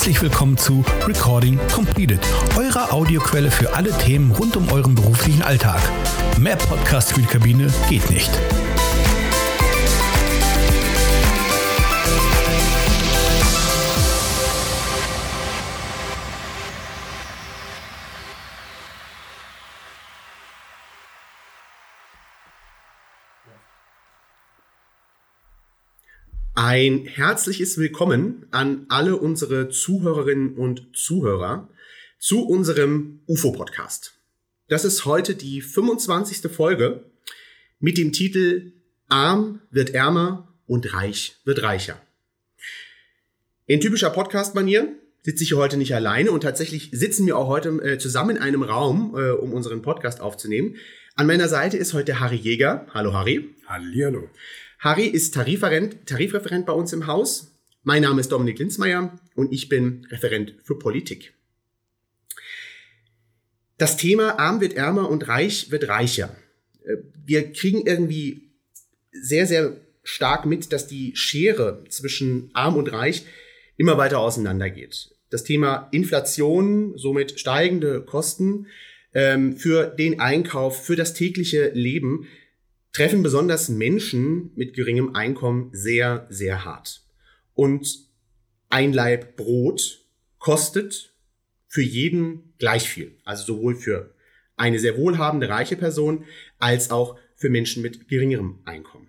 Herzlich willkommen zu Recording Completed, eurer Audioquelle für alle Themen rund um euren beruflichen Alltag. Mehr Podcast für die Kabine geht nicht. Ein herzliches Willkommen an alle unsere Zuhörerinnen und Zuhörer zu unserem UFO-Podcast. Das ist heute die 25. Folge mit dem Titel Arm wird ärmer und reich wird reicher. In typischer Podcast-Manier sitze ich hier heute nicht alleine und tatsächlich sitzen wir auch heute äh, zusammen in einem Raum, äh, um unseren Podcast aufzunehmen. An meiner Seite ist heute Harry Jäger. Hallo Harry. Hallihallo. Harry ist Tarifreferent, Tarifreferent bei uns im Haus. Mein Name ist Dominik Linzmeier und ich bin Referent für Politik. Das Thema Arm wird ärmer und Reich wird reicher. Äh, wir kriegen irgendwie sehr, sehr stark mit, dass die Schere zwischen Arm und Reich immer weiter auseinandergeht. Das Thema Inflation, somit steigende Kosten ähm, für den Einkauf, für das tägliche Leben treffen besonders Menschen mit geringem Einkommen sehr, sehr hart. Und ein Laib Brot kostet für jeden gleich viel. Also sowohl für eine sehr wohlhabende, reiche Person als auch für Menschen mit geringerem Einkommen.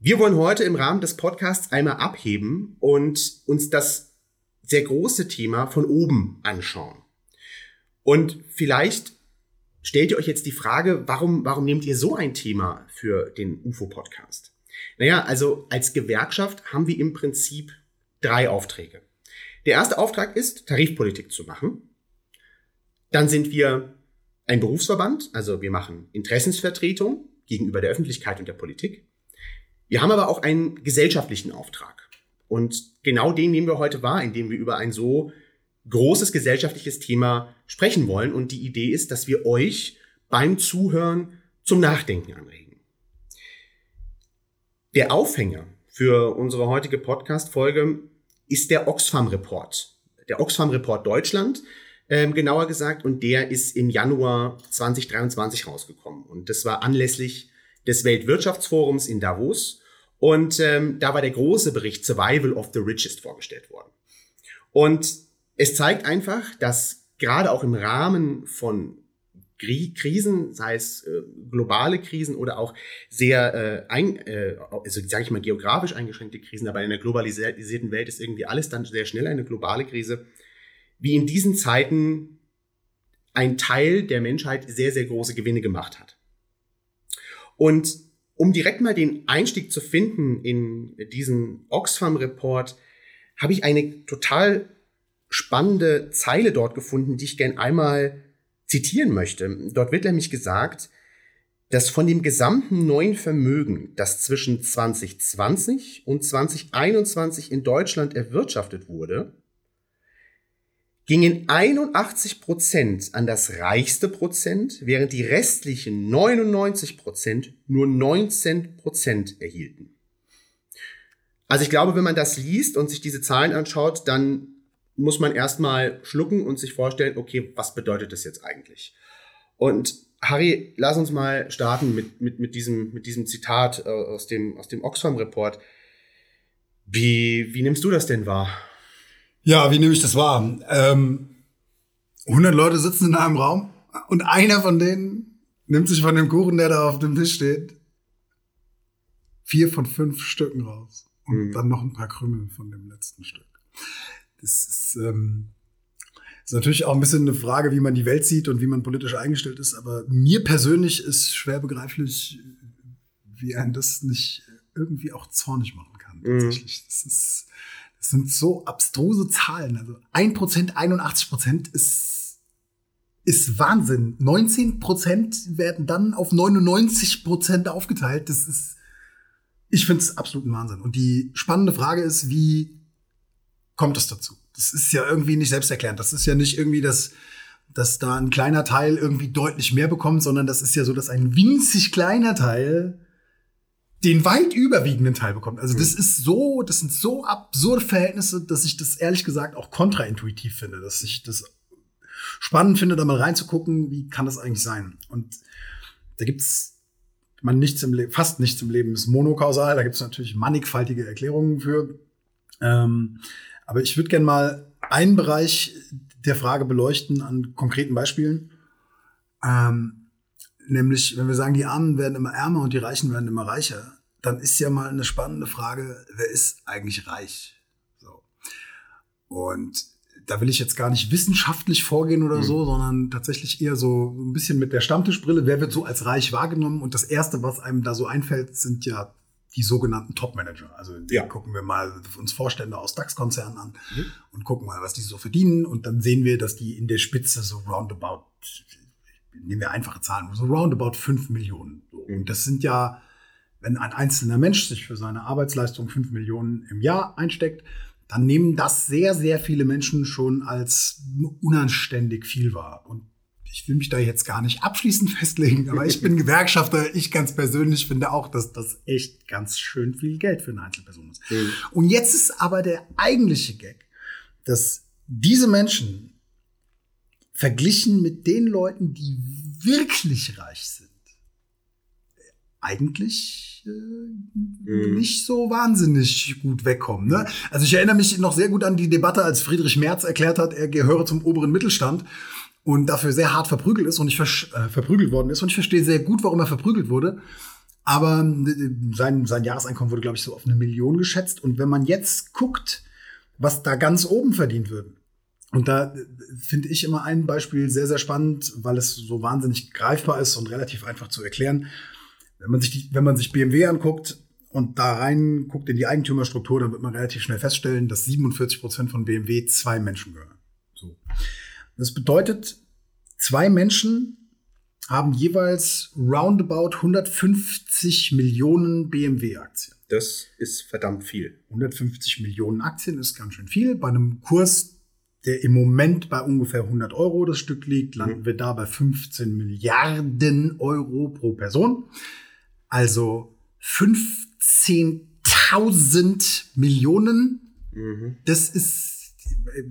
Wir wollen heute im Rahmen des Podcasts einmal abheben und uns das sehr große Thema von oben anschauen. Und vielleicht stellt ihr euch jetzt die Frage, warum, warum nehmt ihr so ein Thema für den UFO-Podcast? Naja, also als Gewerkschaft haben wir im Prinzip drei Aufträge. Der erste Auftrag ist, Tarifpolitik zu machen. Dann sind wir ein Berufsverband, also wir machen Interessensvertretung gegenüber der Öffentlichkeit und der Politik. Wir haben aber auch einen gesellschaftlichen Auftrag. Und genau den nehmen wir heute wahr, indem wir über ein so großes gesellschaftliches Thema sprechen wollen. Und die Idee ist, dass wir euch beim Zuhören zum Nachdenken anregen. Der Aufhänger für unsere heutige Podcast-Folge ist der Oxfam Report. Der Oxfam Report Deutschland, ähm, genauer gesagt, und der ist im Januar 2023 rausgekommen. Und das war anlässlich des Weltwirtschaftsforums in Davos. Und ähm, da war der große Bericht Survival of the Richest vorgestellt worden. Und es zeigt einfach, dass gerade auch im Rahmen von Krisen, sei es äh, globale Krisen oder auch sehr, äh, ein, äh, also sage ich mal geografisch eingeschränkte Krisen, aber in einer globalisierten Welt ist irgendwie alles dann sehr schnell eine globale Krise, wie in diesen Zeiten ein Teil der Menschheit sehr, sehr große Gewinne gemacht hat. Und um direkt mal den Einstieg zu finden in diesen Oxfam-Report, habe ich eine total spannende Zeile dort gefunden, die ich gern einmal zitieren möchte. Dort wird nämlich gesagt, dass von dem gesamten neuen Vermögen, das zwischen 2020 und 2021 in Deutschland erwirtschaftet wurde, gingen 81 Prozent an das reichste Prozent, während die restlichen 99 Prozent nur 19 Prozent erhielten. Also ich glaube, wenn man das liest und sich diese Zahlen anschaut, dann muss man erstmal schlucken und sich vorstellen, okay, was bedeutet das jetzt eigentlich? Und Harry, lass uns mal starten mit, mit, mit, diesem, mit diesem Zitat äh, aus dem, aus dem Oxfam-Report. Wie, wie nimmst du das denn wahr? Ja, wie nehme ich das wahr? Ähm, 100 Leute sitzen in einem Raum und einer von denen nimmt sich von dem Kuchen, der da auf dem Tisch steht, vier von fünf Stücken raus. Und mhm. dann noch ein paar Krümel von dem letzten Stück. Das ist, ähm, ist natürlich auch ein bisschen eine Frage, wie man die Welt sieht und wie man politisch eingestellt ist. Aber mir persönlich ist schwer begreiflich, wie ein das nicht irgendwie auch zornig machen kann. Mhm. Tatsächlich. Das, ist, das sind so abstruse Zahlen. Also ein Prozent, 81 Prozent ist, ist Wahnsinn. 19 Prozent werden dann auf 99 Prozent aufgeteilt. Das ist, ich finde es absolut ein Wahnsinn. Und die spannende Frage ist, wie kommt es dazu. Das ist ja irgendwie nicht selbsterklärend. Das ist ja nicht irgendwie das, dass da ein kleiner Teil irgendwie deutlich mehr bekommt, sondern das ist ja so, dass ein winzig kleiner Teil den weit überwiegenden Teil bekommt. Also das ist so, das sind so absurde Verhältnisse, dass ich das ehrlich gesagt auch kontraintuitiv finde, dass ich das spannend finde, da mal reinzugucken, wie kann das eigentlich sein? Und da gibt's man nichts im Leben, fast nichts im Leben ist monokausal, da gibt's natürlich mannigfaltige Erklärungen für. Ähm, aber ich würde gerne mal einen Bereich der Frage beleuchten an konkreten Beispielen. Ähm, Nämlich, wenn wir sagen, die Armen werden immer ärmer und die Reichen werden immer reicher, dann ist ja mal eine spannende Frage, wer ist eigentlich reich? So. Und da will ich jetzt gar nicht wissenschaftlich vorgehen oder mhm. so, sondern tatsächlich eher so ein bisschen mit der Stammtischbrille. Wer wird so als reich wahrgenommen? Und das erste, was einem da so einfällt, sind ja die sogenannten Top-Manager. Also ja. gucken wir mal uns Vorstände aus DAX-Konzernen an mhm. und gucken mal, was die so verdienen. Und dann sehen wir, dass die in der Spitze so roundabout nehmen wir einfache Zahlen, so roundabout 5 Millionen. Und das sind ja, wenn ein einzelner Mensch sich für seine Arbeitsleistung 5 Millionen im Jahr einsteckt, dann nehmen das sehr, sehr viele Menschen schon als unanständig viel wahr. Und ich will mich da jetzt gar nicht abschließend festlegen, aber ich bin Gewerkschafter. Ich ganz persönlich finde auch, dass das echt ganz schön viel Geld für eine Einzelperson ist. Mhm. Und jetzt ist aber der eigentliche Gag, dass diese Menschen verglichen mit den Leuten, die wirklich reich sind, eigentlich äh, mm. nicht so wahnsinnig gut wegkommen. Ne? Also ich erinnere mich noch sehr gut an die Debatte, als Friedrich Merz erklärt hat, er gehöre zum oberen Mittelstand und dafür sehr hart verprügelt ist und ich äh, verprügelt worden ist und ich verstehe sehr gut, warum er verprügelt wurde. Aber äh, sein, sein Jahreseinkommen wurde, glaube ich, so auf eine Million geschätzt. Und wenn man jetzt guckt, was da ganz oben verdient wird, und da äh, finde ich immer ein Beispiel sehr, sehr spannend, weil es so wahnsinnig greifbar ist und relativ einfach zu erklären. Wenn man sich, die, wenn man sich BMW anguckt und da rein guckt in die Eigentümerstruktur, dann wird man relativ schnell feststellen, dass 47 Prozent von BMW zwei Menschen gehören. So. Das bedeutet, zwei Menschen haben jeweils roundabout 150 Millionen BMW-Aktien. Das ist verdammt viel. 150 Millionen Aktien ist ganz schön viel. Bei einem Kurs, der im Moment bei ungefähr 100 Euro das Stück liegt, landen mhm. wir da bei 15 Milliarden Euro pro Person. Also 15.000 Millionen. Mhm. Das ist,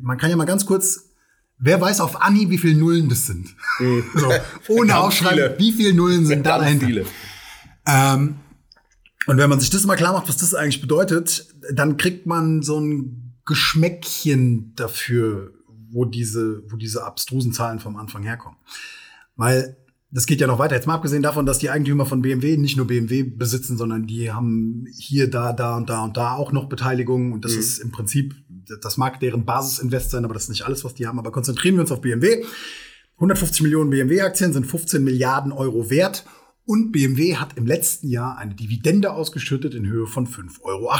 man kann ja mal ganz kurz, wer weiß auf Anni, wie viele Nullen das sind? Mhm. so, ohne Aufschreiben, wie viele Nullen sind da dahinter? Viele. Ähm, und wenn man sich das mal klar macht, was das eigentlich bedeutet, dann kriegt man so ein Geschmäckchen dafür, wo diese, wo diese abstrusen Zahlen vom Anfang herkommen. Weil das geht ja noch weiter. Jetzt mal abgesehen davon, dass die Eigentümer von BMW nicht nur BMW besitzen, sondern die haben hier, da, da und da und da auch noch Beteiligungen. Und das mhm. ist im Prinzip, das mag deren Basisinvest sein, aber das ist nicht alles, was die haben. Aber konzentrieren wir uns auf BMW. 150 Millionen BMW-Aktien sind 15 Milliarden Euro wert. Und BMW hat im letzten Jahr eine Dividende ausgeschüttet in Höhe von 5,80 Euro.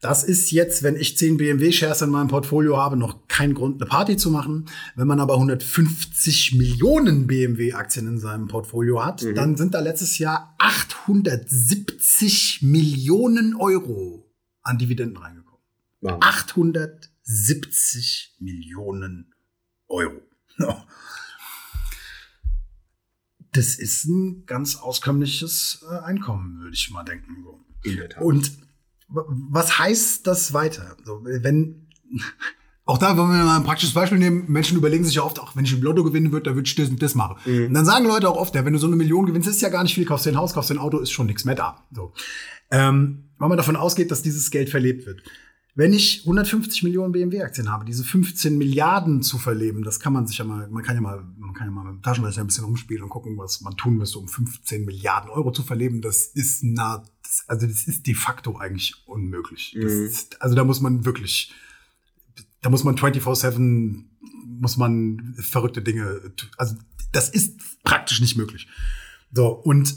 Das ist jetzt, wenn ich 10 BMW-Shares in meinem Portfolio habe, noch kein Grund, eine Party zu machen. Wenn man aber 150 Millionen BMW-Aktien in seinem Portfolio hat, mhm. dann sind da letztes Jahr 870 Millionen Euro an Dividenden reingekommen. Wow. 870 Millionen Euro. Das ist ein ganz auskömmliches äh, Einkommen, würde ich mal denken. In der Tat. Und was heißt das weiter? So, wenn, auch da wollen wir mal ein praktisches Beispiel nehmen. Menschen überlegen sich ja oft, auch wenn ich im Lotto gewinnen würde, da würde ich das und das machen. Mhm. Und dann sagen Leute auch oft, ja, wenn du so eine Million gewinnst, ist ja gar nicht viel, kaufst dir ein Haus, kaufst dir ein Auto, ist schon nichts mehr da. So. Ähm, weil man davon ausgeht, dass dieses Geld verlebt wird. Wenn ich 150 Millionen BMW-Aktien habe, diese 15 Milliarden zu verleben, das kann man sich ja mal, man kann ja mal, man kann ja mal mit dem Taschenrechner ein bisschen umspielen und gucken, was man tun müsste, um 15 Milliarden Euro zu verleben. Das ist na, also das ist de facto eigentlich unmöglich. Mhm. Ist, also da muss man wirklich, da muss man 24-7, muss man verrückte Dinge, also das ist praktisch nicht möglich. So, und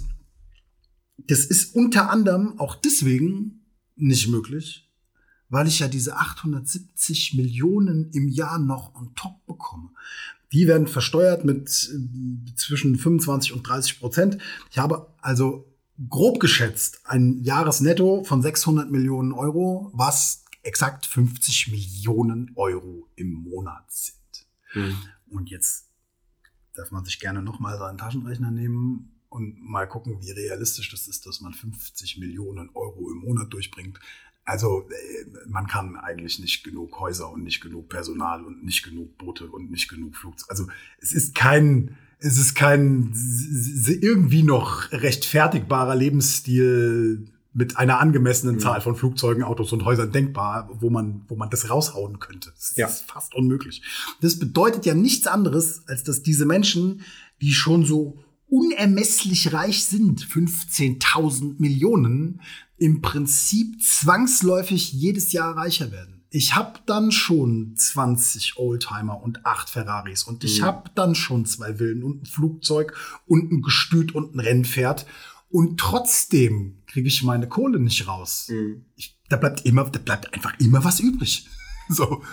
das ist unter anderem auch deswegen nicht möglich, weil ich ja diese 870 Millionen im Jahr noch on top bekomme. Die werden versteuert mit äh, zwischen 25 und 30 Prozent. Ich habe also grob geschätzt ein Jahresnetto von 600 Millionen Euro, was exakt 50 Millionen Euro im Monat sind. Mhm. Und jetzt darf man sich gerne noch mal seinen Taschenrechner nehmen und mal gucken, wie realistisch das ist, dass man 50 Millionen Euro im Monat durchbringt. Also äh, man kann eigentlich nicht genug Häuser und nicht genug Personal und nicht genug Boote und nicht genug Flugzeuge. Also es ist kein, es ist kein irgendwie noch rechtfertigbarer Lebensstil mit einer angemessenen mhm. Zahl von Flugzeugen, Autos und Häusern denkbar, wo man, wo man das raushauen könnte. Das ja. ist fast unmöglich. Das bedeutet ja nichts anderes, als dass diese Menschen, die schon so unermesslich reich sind, 15.000 Millionen, im Prinzip zwangsläufig jedes Jahr reicher werden. Ich habe dann schon 20 Oldtimer und acht Ferraris und ich mhm. habe dann schon zwei Villen und ein Flugzeug und ein Gestüt und ein Rennpferd und trotzdem kriege ich meine Kohle nicht raus. Mhm. Ich, da bleibt immer, da bleibt einfach immer was übrig. so.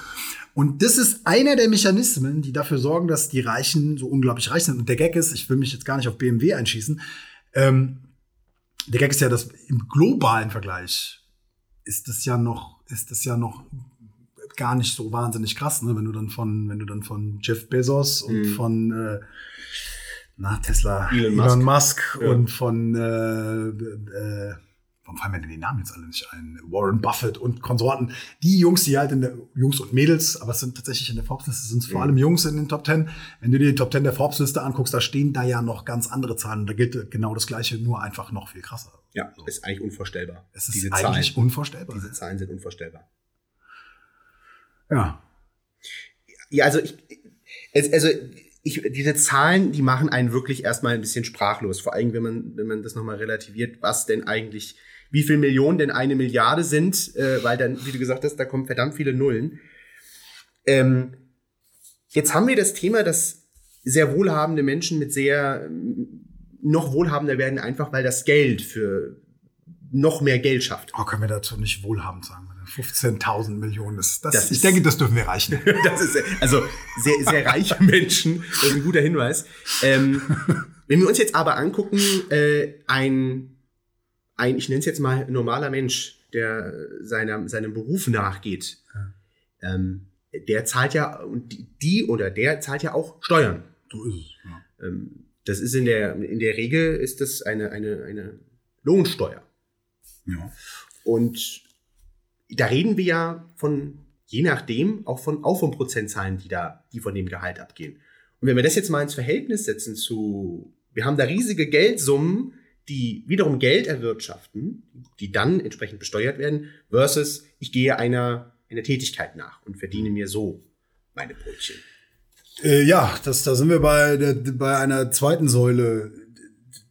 Und das ist einer der Mechanismen, die dafür sorgen, dass die Reichen so unglaublich reich sind. Und der Gag ist, ich will mich jetzt gar nicht auf BMW einschießen, ähm, der Gag ist ja, dass im globalen Vergleich ist das ja noch, ist das ja noch gar nicht so wahnsinnig krass, ne? wenn du dann von, wenn du dann von Jeff Bezos und mhm. von äh, na, Tesla, Elon Musk, Elon Musk ja. und von äh, äh, warum fallen mir denn die Namen jetzt alle nicht ein? Warren Buffett und Konsorten. Die Jungs, die halt in der, Jungs und Mädels, aber es sind tatsächlich in der Forbes-Liste, sind vor allem Jungs in den Top Ten. Wenn du dir die Top Ten der Forbes-Liste anguckst, da stehen da ja noch ganz andere Zahlen. Da gilt genau das Gleiche, nur einfach noch viel krasser. Ja, so. ist eigentlich unvorstellbar. Es ist Diese eigentlich Zahlen. unvorstellbar. Diese Zahlen sind unvorstellbar. Ja. Ja, also ich, also ich, diese Zahlen, die machen einen wirklich erstmal ein bisschen sprachlos. Vor allem, wenn man, wenn man das nochmal relativiert, was denn eigentlich wie viel Millionen denn eine Milliarde sind, äh, weil dann, wie du gesagt hast, da kommen verdammt viele Nullen. Ähm, jetzt haben wir das Thema, dass sehr wohlhabende Menschen mit sehr noch wohlhabender werden, einfach weil das Geld für noch mehr Geld schafft. Oh, können wir dazu nicht wohlhabend sagen? 15.000 Millionen. Das, das, das ich ist, denke, das dürfen wir reichen. das ist also sehr, sehr reiche Menschen. Das ist ein guter Hinweis. Ähm, wenn wir uns jetzt aber angucken, äh, ein ein, ich nenne es jetzt mal normaler Mensch, der seiner, seinem Beruf nachgeht, ja. ähm, der zahlt ja, und die oder der zahlt ja auch Steuern. So ist es. Ja. Ähm, das ist in der, in der Regel ist das eine, eine, eine Lohnsteuer. Ja. Und da reden wir ja von, je nachdem, auch von, auch von Prozentzahlen, die da, die von dem Gehalt abgehen. Und wenn wir das jetzt mal ins Verhältnis setzen zu, wir haben da riesige Geldsummen, die wiederum Geld erwirtschaften, die dann entsprechend besteuert werden, versus ich gehe einer, einer Tätigkeit nach und verdiene mir so meine Brötchen. Äh, ja, das, da sind wir bei, der, bei einer zweiten Säule.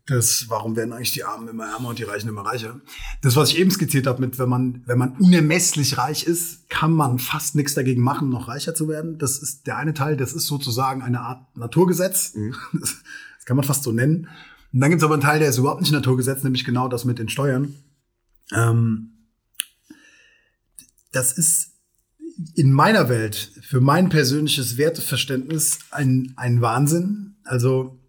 Das, warum werden eigentlich die Armen immer ärmer und die Reichen immer reicher? Das, was ich eben skizziert habe, mit wenn man, wenn man unermesslich reich ist, kann man fast nichts dagegen machen, noch reicher zu werden. Das ist der eine Teil, das ist sozusagen eine Art Naturgesetz. Mhm. Das, das kann man fast so nennen. Und dann gibt es aber einen Teil, der ist überhaupt nicht naturgesetzt, nämlich genau das mit den Steuern. Ähm, das ist in meiner Welt für mein persönliches Werteverständnis ein, ein Wahnsinn. Also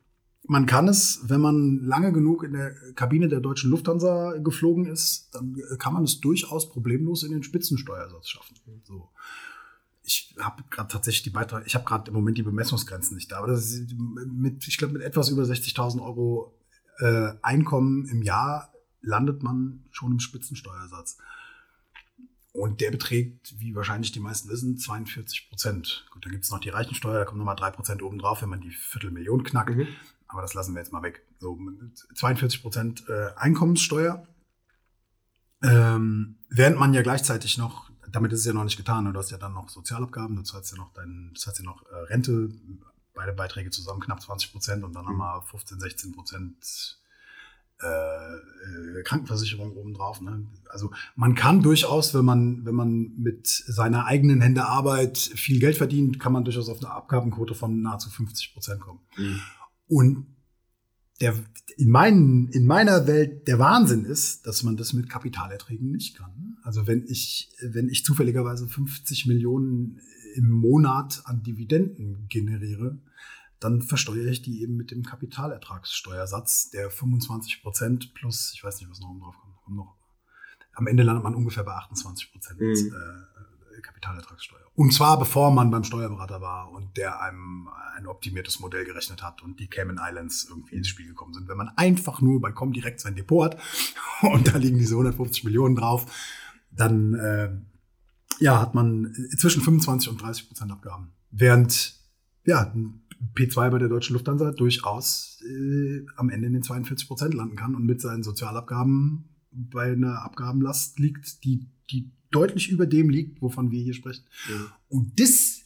man kann es, wenn man lange genug in der Kabine der deutschen Lufthansa geflogen ist, dann kann man es durchaus problemlos in den Spitzensteuersatz schaffen. So ich habe gerade tatsächlich die Beiträge, ich habe gerade im Moment die Bemessungsgrenzen nicht da, aber das ist mit, ich glaube, mit etwas über 60.000 Euro äh, Einkommen im Jahr landet man schon im Spitzensteuersatz. Und der beträgt, wie wahrscheinlich die meisten wissen, 42 Prozent. Gut, dann gibt es noch die Reichensteuer, da kommen nochmal drei Prozent obendrauf, wenn man die Viertelmillion knackt. Mhm. Aber das lassen wir jetzt mal weg. So 42 Prozent äh, Einkommenssteuer. Ähm, während man ja gleichzeitig noch damit ist es ja noch nicht getan. Ne? Du hast ja dann noch Sozialabgaben, du zahlst ja noch dein, du zahlst ja noch äh, Rente, beide Beiträge zusammen knapp 20 Prozent und dann mhm. nochmal 15, 16 Prozent äh, äh, Krankenversicherung obendrauf. Ne? Also man kann durchaus, wenn man, wenn man mit seiner eigenen Hände Arbeit viel Geld verdient, kann man durchaus auf eine Abgabenquote von nahezu 50 Prozent kommen. Mhm. Und der, in, meinen, in meiner Welt der Wahnsinn ist, dass man das mit Kapitalerträgen nicht kann. Also wenn ich, wenn ich zufälligerweise 50 Millionen im Monat an Dividenden generiere, dann versteuere ich die eben mit dem Kapitalertragssteuersatz, der 25 Prozent plus, ich weiß nicht, was noch drauf kommt, noch. Am Ende landet man ungefähr bei 28 Prozent mhm. Kapitalertragssteuer. Und zwar bevor man beim Steuerberater war und der einem ein optimiertes Modell gerechnet hat und die Cayman Islands irgendwie ins Spiel gekommen sind. Wenn man einfach nur bei Comdirect sein Depot hat und da liegen diese 150 Millionen drauf, dann äh, ja, hat man zwischen 25 und 30 Prozent Abgaben. Während ja, P2 bei der Deutschen Lufthansa durchaus äh, am Ende in den 42 Prozent landen kann und mit seinen Sozialabgaben bei einer Abgabenlast liegt, die, die deutlich über dem liegt, wovon wir hier sprechen. Ja. Und das,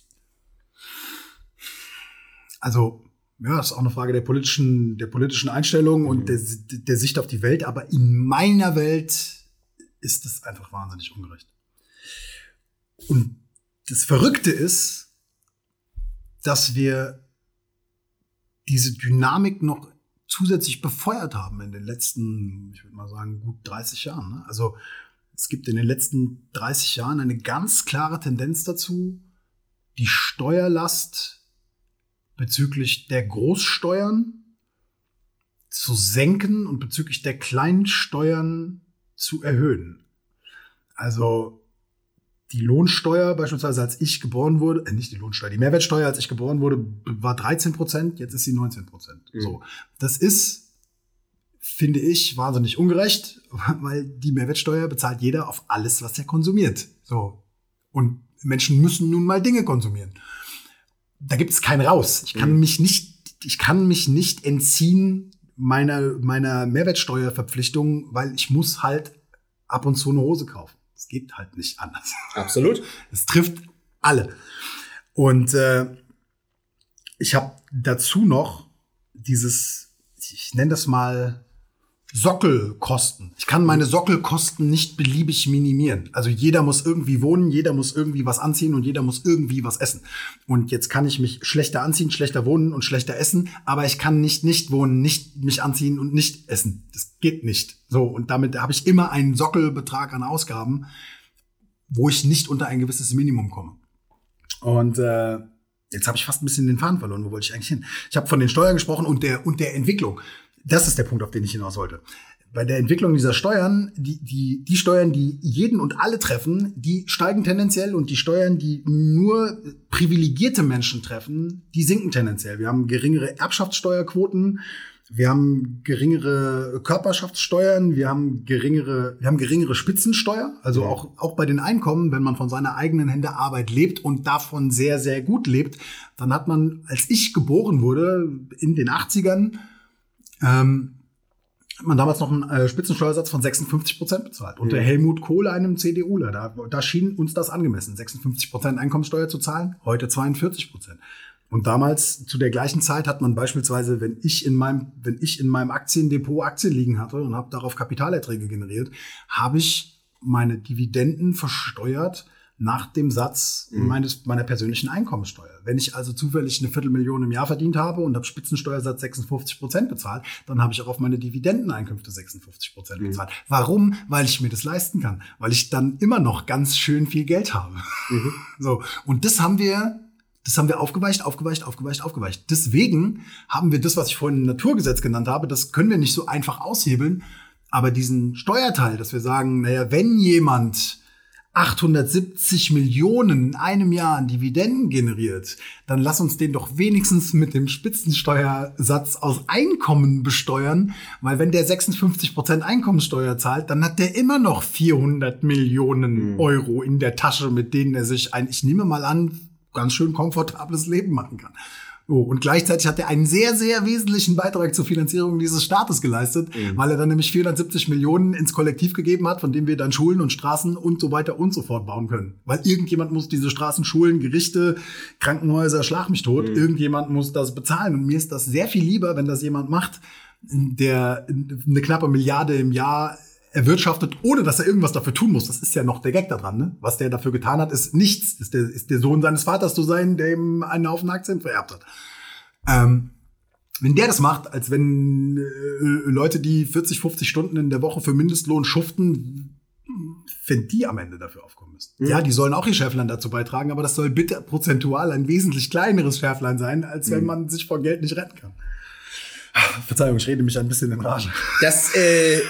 also, ja, ist auch eine Frage der politischen, der politischen Einstellung mhm. und der, der Sicht auf die Welt. Aber in meiner Welt ist das einfach wahnsinnig ungerecht. Und das Verrückte ist, dass wir diese Dynamik noch zusätzlich befeuert haben in den letzten, ich würde mal sagen, gut 30 Jahren. Ne? Also es gibt in den letzten 30 Jahren eine ganz klare Tendenz dazu, die Steuerlast bezüglich der Großsteuern zu senken und bezüglich der kleinen Steuern zu erhöhen. Also die Lohnsteuer beispielsweise, als ich geboren wurde, äh, nicht die Lohnsteuer, die Mehrwertsteuer, als ich geboren wurde, war 13 Prozent, jetzt ist sie 19 Prozent. Mhm. So, das ist, finde ich, wahnsinnig ungerecht, weil die Mehrwertsteuer bezahlt jeder auf alles, was er konsumiert. So und Menschen müssen nun mal Dinge konsumieren. Da gibt es keinen raus. Ich kann mhm. mich nicht, ich kann mich nicht entziehen meiner meiner Mehrwertsteuerverpflichtung, weil ich muss halt ab und zu eine Hose kaufen. Es geht halt nicht anders. Absolut. Es trifft alle. Und äh, ich habe dazu noch dieses, ich nenne das mal Sockelkosten. Ich kann meine Sockelkosten nicht beliebig minimieren. Also jeder muss irgendwie wohnen, jeder muss irgendwie was anziehen und jeder muss irgendwie was essen. Und jetzt kann ich mich schlechter anziehen, schlechter wohnen und schlechter essen, aber ich kann nicht nicht wohnen, nicht mich anziehen und nicht essen. Das geht nicht. So und damit habe ich immer einen Sockelbetrag an Ausgaben, wo ich nicht unter ein gewisses Minimum komme. Und äh, jetzt habe ich fast ein bisschen den Faden verloren. Wo wollte ich eigentlich hin? Ich habe von den Steuern gesprochen und der und der Entwicklung. Das ist der Punkt, auf den ich hinaus wollte. Bei der Entwicklung dieser Steuern, die, die, die Steuern, die jeden und alle treffen, die steigen tendenziell und die Steuern, die nur privilegierte Menschen treffen, die sinken tendenziell. Wir haben geringere Erbschaftssteuerquoten, wir haben geringere Körperschaftssteuern, wir haben geringere, wir haben geringere Spitzensteuer, also auch, auch bei den Einkommen, wenn man von seiner eigenen Hände Arbeit lebt und davon sehr, sehr gut lebt, dann hat man, als ich geboren wurde, in den 80ern, ähm, hat man damals noch einen äh, Spitzensteuersatz von 56 Prozent bezahlt. Unter ja. Helmut Kohl, einem CDUler, da, da schien uns das angemessen, 56 Prozent Einkommensteuer zu zahlen, heute 42 Prozent. Und damals zu der gleichen Zeit hat man beispielsweise, wenn ich in meinem, wenn ich in meinem Aktiendepot Aktien liegen hatte und habe darauf Kapitalerträge generiert, habe ich meine Dividenden versteuert nach dem Satz mhm. meines, meiner persönlichen Einkommensteuer. Wenn ich also zufällig eine Viertelmillion im Jahr verdient habe und habe Spitzensteuersatz 56 Prozent bezahlt, dann habe ich auch auf meine Dividendeneinkünfte 56 Prozent mhm. bezahlt. Warum? Weil ich mir das leisten kann. Weil ich dann immer noch ganz schön viel Geld habe. Mhm. So. Und das haben wir das haben wir aufgeweicht, aufgeweicht, aufgeweicht, aufgeweicht. Deswegen haben wir das, was ich vorhin Naturgesetz genannt habe, das können wir nicht so einfach aushebeln. Aber diesen Steuerteil, dass wir sagen, naja, wenn jemand 870 Millionen in einem Jahr an Dividenden generiert, dann lass uns den doch wenigstens mit dem Spitzensteuersatz aus Einkommen besteuern, weil wenn der 56 Prozent Einkommensteuer zahlt, dann hat der immer noch 400 Millionen mhm. Euro in der Tasche, mit denen er sich ein, ich nehme mal an, ganz schön komfortables Leben machen kann. Oh, und gleichzeitig hat er einen sehr, sehr wesentlichen Beitrag zur Finanzierung dieses Staates geleistet, mhm. weil er dann nämlich 470 Millionen ins Kollektiv gegeben hat, von dem wir dann Schulen und Straßen und so weiter und so fort bauen können. Weil irgendjemand muss diese Straßen, Schulen, Gerichte, Krankenhäuser, schlag mich tot, mhm. irgendjemand muss das bezahlen. Und mir ist das sehr viel lieber, wenn das jemand macht, der eine knappe Milliarde im Jahr erwirtschaftet, ohne dass er irgendwas dafür tun muss. Das ist ja noch der Gag daran. Ne? Was der dafür getan hat, ist nichts. Ist der, ist der Sohn seines Vaters zu sein, der ihm einen Haufen Aktien vererbt hat. Ähm, wenn der das macht, als wenn äh, Leute, die 40, 50 Stunden in der Woche für Mindestlohn schuften, wenn die am Ende dafür aufkommen müssen. Mhm. Ja, die sollen auch ihr Schäflein dazu beitragen, aber das soll bitte prozentual ein wesentlich kleineres Schäflein sein, als wenn mhm. man sich vor Geld nicht retten kann. Verzeihung, ich rede mich ein bisschen in Rage. Das, äh,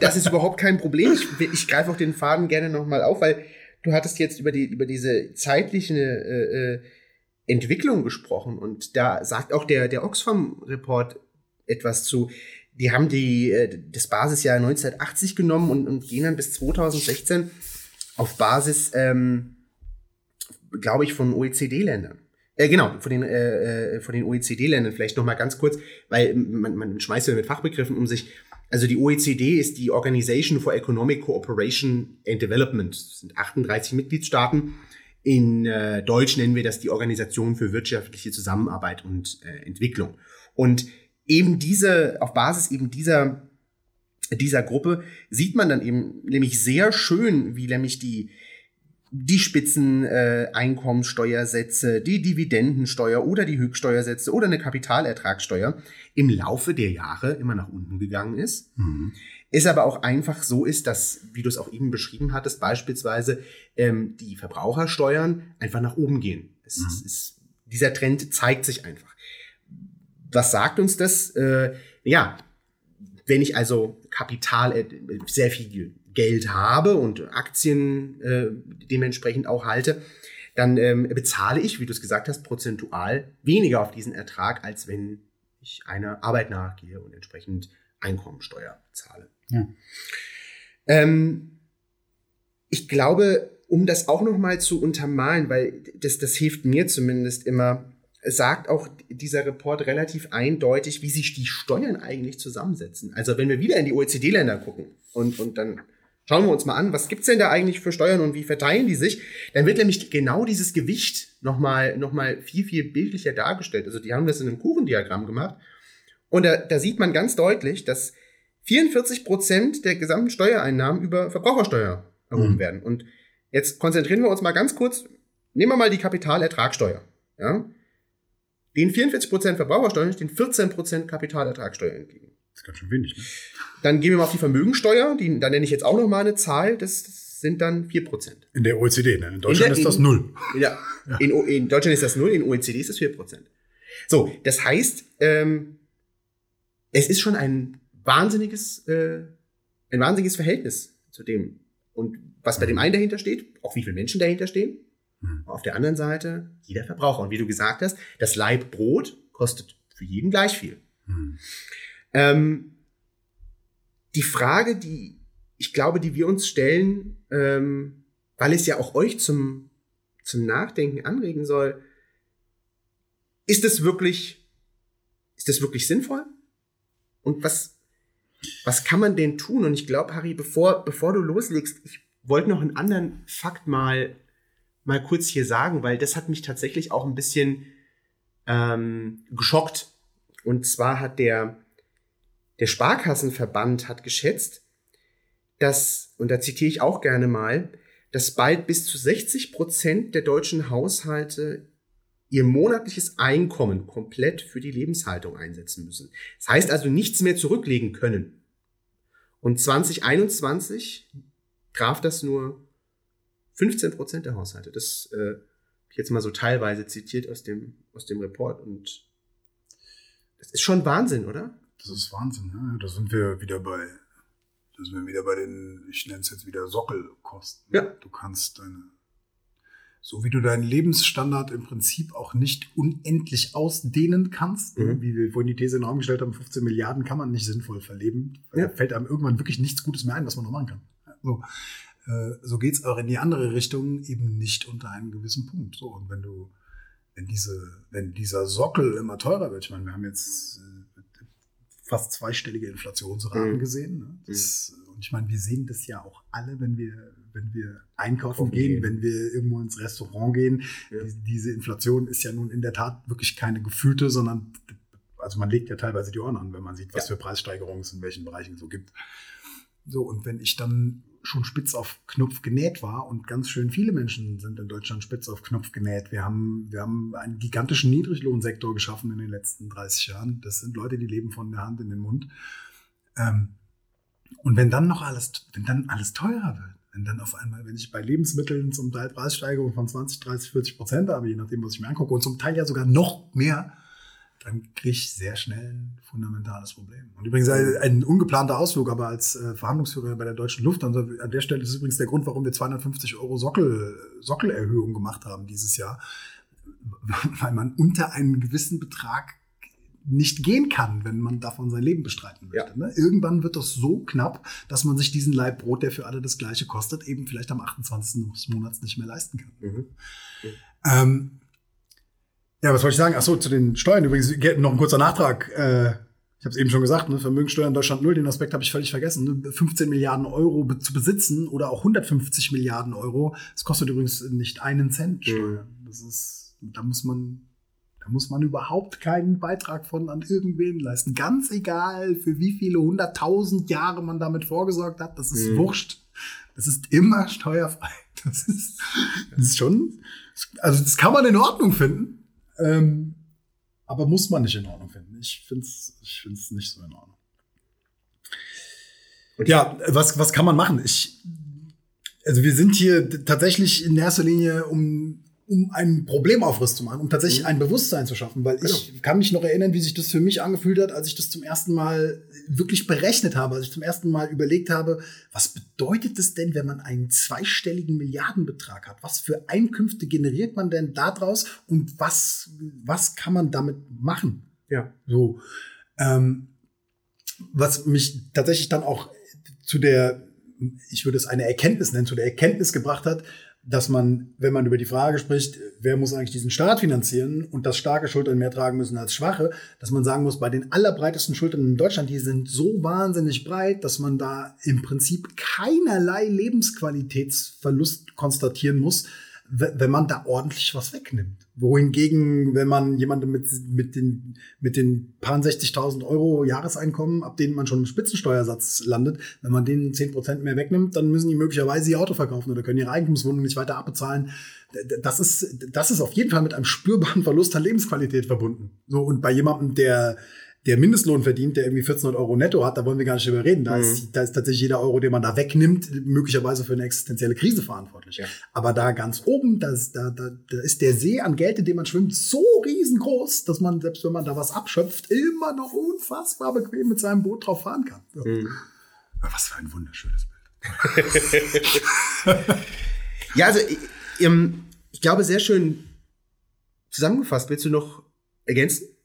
das ist überhaupt kein Problem. Ich, ich greife auch den Faden gerne nochmal auf, weil du hattest jetzt über die über diese zeitliche äh, äh, Entwicklung gesprochen und da sagt auch der der Oxfam Report etwas zu. Die haben die äh, das Basisjahr 1980 genommen und, und gehen dann bis 2016 auf Basis, ähm, glaube ich, von OECD-Ländern. Äh, genau, von den, äh, äh von den OECD-Ländern vielleicht noch mal ganz kurz, weil man, man schmeißt ja mit Fachbegriffen um sich. Also die OECD ist die Organization for Economic Cooperation and Development. Das sind 38 Mitgliedstaaten. In äh, Deutsch nennen wir das die Organisation für wirtschaftliche Zusammenarbeit und äh, Entwicklung. Und eben diese, auf Basis eben dieser, dieser Gruppe sieht man dann eben nämlich sehr schön, wie nämlich die, die Spitzeneinkommenssteuersätze, äh, die Dividendensteuer oder die Höchststeuersätze oder eine Kapitalertragssteuer im Laufe der Jahre immer nach unten gegangen ist. Mhm. Es aber auch einfach so ist, dass, wie du es auch eben beschrieben hattest, beispielsweise ähm, die Verbrauchersteuern einfach nach oben gehen. Es, mhm. ist, dieser Trend zeigt sich einfach. Was sagt uns das? Äh, ja, wenn ich also Kapital, äh, sehr viel Geld habe und Aktien äh, dementsprechend auch halte, dann ähm, bezahle ich, wie du es gesagt hast, prozentual weniger auf diesen Ertrag, als wenn ich einer Arbeit nachgehe und entsprechend Einkommensteuer zahle. Ja. Ähm, ich glaube, um das auch noch mal zu untermalen, weil das, das hilft mir zumindest immer, sagt auch dieser Report relativ eindeutig, wie sich die Steuern eigentlich zusammensetzen. Also wenn wir wieder in die OECD-Länder gucken und, und dann Schauen wir uns mal an, was gibt's denn da eigentlich für Steuern und wie verteilen die sich? Dann wird nämlich genau dieses Gewicht nochmal noch mal viel, viel bildlicher dargestellt. Also die haben das in einem Kuchendiagramm gemacht. Und da, da sieht man ganz deutlich, dass 44 Prozent der gesamten Steuereinnahmen über Verbrauchersteuer erhoben mhm. werden. Und jetzt konzentrieren wir uns mal ganz kurz, nehmen wir mal die Kapitalertragssteuer. Ja? Den 44 Prozent Verbrauchersteuer den 14 Prozent Kapitalertragssteuer entgegen. Das ist ganz schön wenig, ne? Dann gehen wir mal auf die Vermögensteuer, die, da nenne ich jetzt auch noch mal eine Zahl, das sind dann 4%. In der OECD, ne? In Deutschland in der, ist das null. In, ja, ja. In, in, Deutschland ist das null, in OECD ist das 4%. So, das heißt, ähm, es ist schon ein wahnsinniges, äh, ein wahnsinniges Verhältnis zu dem. Und was bei dem einen dahinter steht, auch wie viele Menschen dahinter stehen. Mhm. Auf der anderen Seite jeder Verbraucher. Und wie du gesagt hast, das Leib Brot kostet für jeden gleich viel. Mhm. Ähm, die Frage, die ich glaube, die wir uns stellen, ähm, weil es ja auch euch zum, zum Nachdenken anregen soll, ist es wirklich, ist es wirklich sinnvoll? Und was, was kann man denn tun? Und ich glaube, Harry, bevor, bevor du loslegst, ich wollte noch einen anderen Fakt mal, mal kurz hier sagen, weil das hat mich tatsächlich auch ein bisschen ähm, geschockt. Und zwar hat der, der Sparkassenverband hat geschätzt, dass, und da zitiere ich auch gerne mal, dass bald bis zu 60 Prozent der deutschen Haushalte ihr monatliches Einkommen komplett für die Lebenshaltung einsetzen müssen. Das heißt also nichts mehr zurücklegen können. Und 2021 traf das nur 15 Prozent der Haushalte. Das äh, jetzt mal so teilweise zitiert aus dem, aus dem Report. Und das ist schon Wahnsinn, oder? Das ist Wahnsinn, ja. Da sind wir wieder bei, da sind wir wieder bei den, ich nenne es jetzt wieder Sockelkosten. Ja. Du kannst deine, so wie du deinen Lebensstandard im Prinzip auch nicht unendlich ausdehnen kannst, mhm. wie wir vorhin die These in den Raum gestellt haben, 15 Milliarden kann man nicht sinnvoll verleben. Ja. Da fällt einem irgendwann wirklich nichts Gutes mehr ein, was man noch machen kann. So, äh, so geht's auch in die andere Richtung eben nicht unter einem gewissen Punkt. So, und wenn du, wenn diese, wenn dieser Sockel immer teurer wird, ich meine, wir haben jetzt äh, fast zweistellige Inflationsraten mhm. gesehen. Ne? Das, mhm. Und ich meine, wir sehen das ja auch alle, wenn wir, wenn wir einkaufen gehen, gehen, wenn wir irgendwo ins Restaurant gehen. Ja. Die, diese Inflation ist ja nun in der Tat wirklich keine gefühlte, sondern also man legt ja teilweise die Ohren an, wenn man sieht, was ja. für Preissteigerungen es in welchen Bereichen so gibt. So, und wenn ich dann schon spitz auf Knopf genäht war und ganz schön viele Menschen sind in Deutschland spitz auf Knopf genäht. Wir haben, wir haben einen gigantischen Niedriglohnsektor geschaffen in den letzten 30 Jahren. Das sind Leute, die leben von der Hand in den Mund. Ähm, und wenn dann noch alles, wenn dann alles teurer wird, wenn dann auf einmal, wenn ich bei Lebensmitteln zum Teil Preissteigerungen von 20, 30, 40 Prozent habe, je nachdem, was ich mir angucke, und zum Teil ja sogar noch mehr, dann kriege ich sehr schnell ein fundamentales Problem. Und übrigens ein, ungeplanter Ausflug, aber als äh, Verhandlungsführer bei der Deutschen Lufthansa, an der Stelle ist übrigens der Grund, warum wir 250 Euro Sockel, Sockelerhöhung gemacht haben dieses Jahr, weil man unter einen gewissen Betrag nicht gehen kann, wenn man davon sein Leben bestreiten möchte. Ja. Ne? Irgendwann wird das so knapp, dass man sich diesen Leib Brot, der für alle das gleiche kostet, eben vielleicht am 28. des Monats nicht mehr leisten kann. Mhm. Mhm. Ähm, ja, was wollte ich sagen? Ach so, zu den Steuern übrigens noch ein kurzer Nachtrag. Äh, ich habe es eben schon gesagt, ne, Vermögensteuer in Deutschland null, den Aspekt habe ich völlig vergessen. Ne? 15 Milliarden Euro be zu besitzen oder auch 150 Milliarden Euro, das kostet übrigens nicht einen Cent Steuern. Mhm. Das ist, da muss man, da muss man überhaupt keinen Beitrag von an irgendwen leisten. Ganz egal, für wie viele hunderttausend Jahre man damit vorgesorgt hat, das ist mhm. wurscht. Das ist immer steuerfrei. Das ist, das ist schon, also das kann man in Ordnung finden. Ähm, aber muss man nicht in Ordnung finden. Ich finde es ich find's nicht so in Ordnung. Und ja, was, was kann man machen? Ich, also wir sind hier tatsächlich in erster Linie, um um einen Problemaufriss zu machen, um tatsächlich mhm. ein Bewusstsein zu schaffen, weil genau. ich kann mich noch erinnern, wie sich das für mich angefühlt hat, als ich das zum ersten Mal wirklich berechnet habe, als ich zum ersten Mal überlegt habe, was bedeutet es denn, wenn man einen zweistelligen Milliardenbetrag hat? Was für Einkünfte generiert man denn daraus und was, was kann man damit machen? Ja. So. Ähm, was mich tatsächlich dann auch zu der, ich würde es eine Erkenntnis nennen, zu der Erkenntnis gebracht hat, dass man, wenn man über die Frage spricht, wer muss eigentlich diesen Staat finanzieren und dass starke Schultern mehr tragen müssen als schwache, dass man sagen muss, bei den allerbreitesten Schultern in Deutschland, die sind so wahnsinnig breit, dass man da im Prinzip keinerlei Lebensqualitätsverlust konstatieren muss, wenn man da ordentlich was wegnimmt. Wohingegen, wenn man jemanden mit, mit den, mit den paar 60.000 Euro Jahreseinkommen, ab denen man schon im Spitzensteuersatz landet, wenn man denen 10% mehr wegnimmt, dann müssen die möglicherweise ihr Auto verkaufen oder können ihre Eigentumswohnung nicht weiter abbezahlen. Das ist, das ist auf jeden Fall mit einem spürbaren Verlust an Lebensqualität verbunden. So, und bei jemandem, der, der Mindestlohn verdient, der irgendwie 1400 Euro netto hat, da wollen wir gar nicht drüber reden. Da, mhm. ist, da ist tatsächlich jeder Euro, den man da wegnimmt, möglicherweise für eine existenzielle Krise verantwortlich. Ja. Aber da ganz oben, das, da, da, da ist der See an Geld, in dem man schwimmt, so riesengroß, dass man, selbst wenn man da was abschöpft, immer noch unfassbar bequem mit seinem Boot drauf fahren kann. Mhm. Was für ein wunderschönes Bild. ja, also ich, ich glaube, sehr schön zusammengefasst. Willst du noch ergänzen?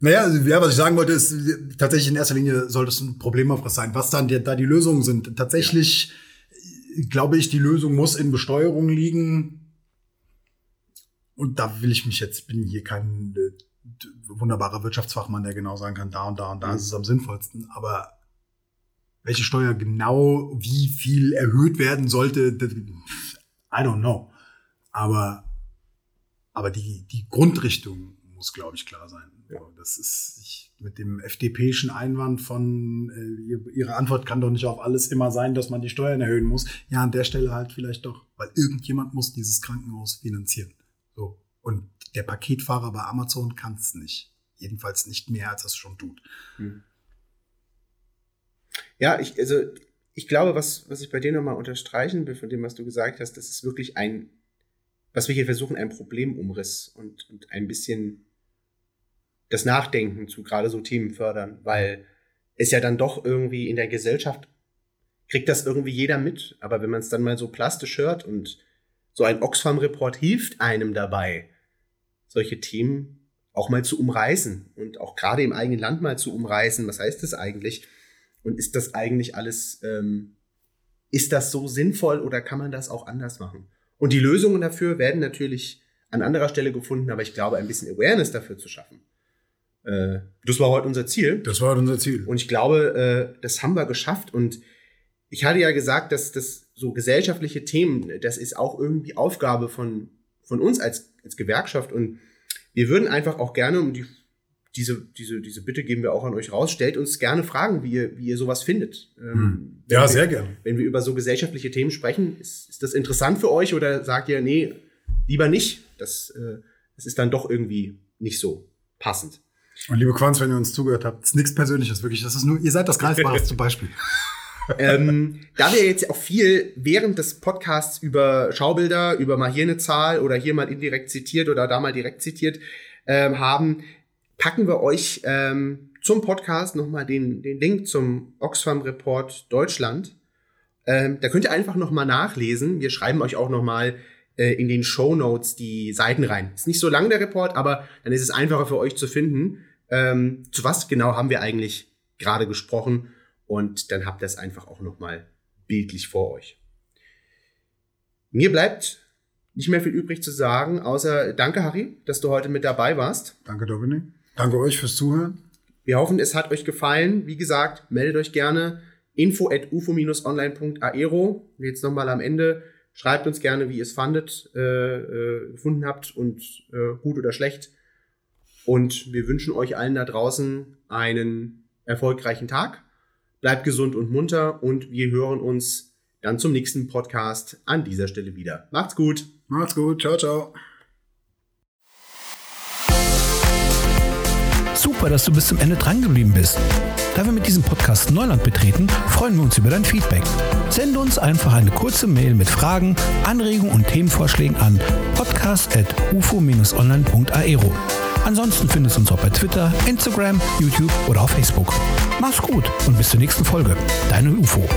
Naja, also, ja, was ich sagen wollte, ist tatsächlich in erster Linie sollte es ein Problemaufriss sein. Was dann die, da die Lösungen sind. Tatsächlich ja. glaube ich, die Lösung muss in Besteuerung liegen. Und da will ich mich jetzt, bin hier kein äh, wunderbarer Wirtschaftsfachmann, der genau sagen kann, da und da und da mhm. ist es am sinnvollsten. Aber welche Steuer genau wie viel erhöht werden sollte, I don't know. Aber, aber die, die Grundrichtung muss, glaube ich, klar sein. Ja. Das ist ich, mit dem FDPischen Einwand von, äh, ihre Antwort kann doch nicht auf alles immer sein, dass man die Steuern erhöhen muss. Ja, an der Stelle halt vielleicht doch, weil irgendjemand muss dieses Krankenhaus finanzieren. So. Und der Paketfahrer bei Amazon kann es nicht. Jedenfalls nicht mehr, als es schon tut. Hm. Ja, ich, also, ich glaube, was, was ich bei dir nochmal unterstreichen will, von dem, was du gesagt hast, das ist wirklich ein, was wir hier versuchen, ein Problemumriss und, und ein bisschen das Nachdenken zu gerade so Themen fördern, weil es ja dann doch irgendwie in der Gesellschaft kriegt das irgendwie jeder mit. Aber wenn man es dann mal so plastisch hört und so ein Oxfam-Report hilft einem dabei, solche Themen auch mal zu umreißen und auch gerade im eigenen Land mal zu umreißen. Was heißt das eigentlich? Und ist das eigentlich alles, ähm, ist das so sinnvoll oder kann man das auch anders machen? Und die Lösungen dafür werden natürlich an anderer Stelle gefunden, aber ich glaube, ein bisschen Awareness dafür zu schaffen äh, das war heute unser Ziel. Das war heute unser Ziel. Und ich glaube, äh, das haben wir geschafft. Und ich hatte ja gesagt, dass das so gesellschaftliche Themen, das ist auch irgendwie Aufgabe von, von uns als, als Gewerkschaft. Und wir würden einfach auch gerne, um die, diese, diese, diese Bitte geben wir auch an euch raus, stellt uns gerne Fragen, wie ihr, wie ihr sowas findet. Ähm, hm. Ja, wir, sehr gerne. Wenn wir über so gesellschaftliche Themen sprechen, ist, ist das interessant für euch oder sagt ihr, nee, lieber nicht? Das, äh, das ist dann doch irgendwie nicht so passend. Und liebe Quanz, wenn ihr uns zugehört habt, ist nichts Persönliches, wirklich. Das ist nur, ihr seid das Greifbarste Beispiel. ähm, da wir jetzt auch viel während des Podcasts über Schaubilder, über mal hier eine Zahl oder hier mal indirekt zitiert oder da mal direkt zitiert ähm, haben, packen wir euch ähm, zum Podcast nochmal den, den Link zum Oxfam Report Deutschland. Ähm, da könnt ihr einfach nochmal nachlesen. Wir schreiben euch auch nochmal äh, in den Show Notes die Seiten rein. Ist nicht so lang der Report, aber dann ist es einfacher für euch zu finden. Ähm, zu was genau haben wir eigentlich gerade gesprochen? Und dann habt ihr es einfach auch nochmal bildlich vor euch. Mir bleibt nicht mehr viel übrig zu sagen, außer danke, Harry, dass du heute mit dabei warst. Danke, Dominik. Danke euch fürs Zuhören. Wir hoffen, es hat euch gefallen. Wie gesagt, meldet euch gerne info at ufo-online.aero. Jetzt nochmal am Ende. Schreibt uns gerne, wie ihr es fandet, äh, äh, gefunden habt und äh, gut oder schlecht. Und wir wünschen euch allen da draußen einen erfolgreichen Tag. Bleibt gesund und munter und wir hören uns dann zum nächsten Podcast an dieser Stelle wieder. Macht's gut. Macht's gut. Ciao, ciao. Super, dass du bis zum Ende dran geblieben bist. Da wir mit diesem Podcast Neuland betreten, freuen wir uns über dein Feedback. Sende uns einfach eine kurze Mail mit Fragen, Anregungen und Themenvorschlägen an podcast.ufo-online.aero. Ansonsten findest du uns auch bei Twitter, Instagram, YouTube oder auf Facebook. Mach's gut und bis zur nächsten Folge. Deine UFO.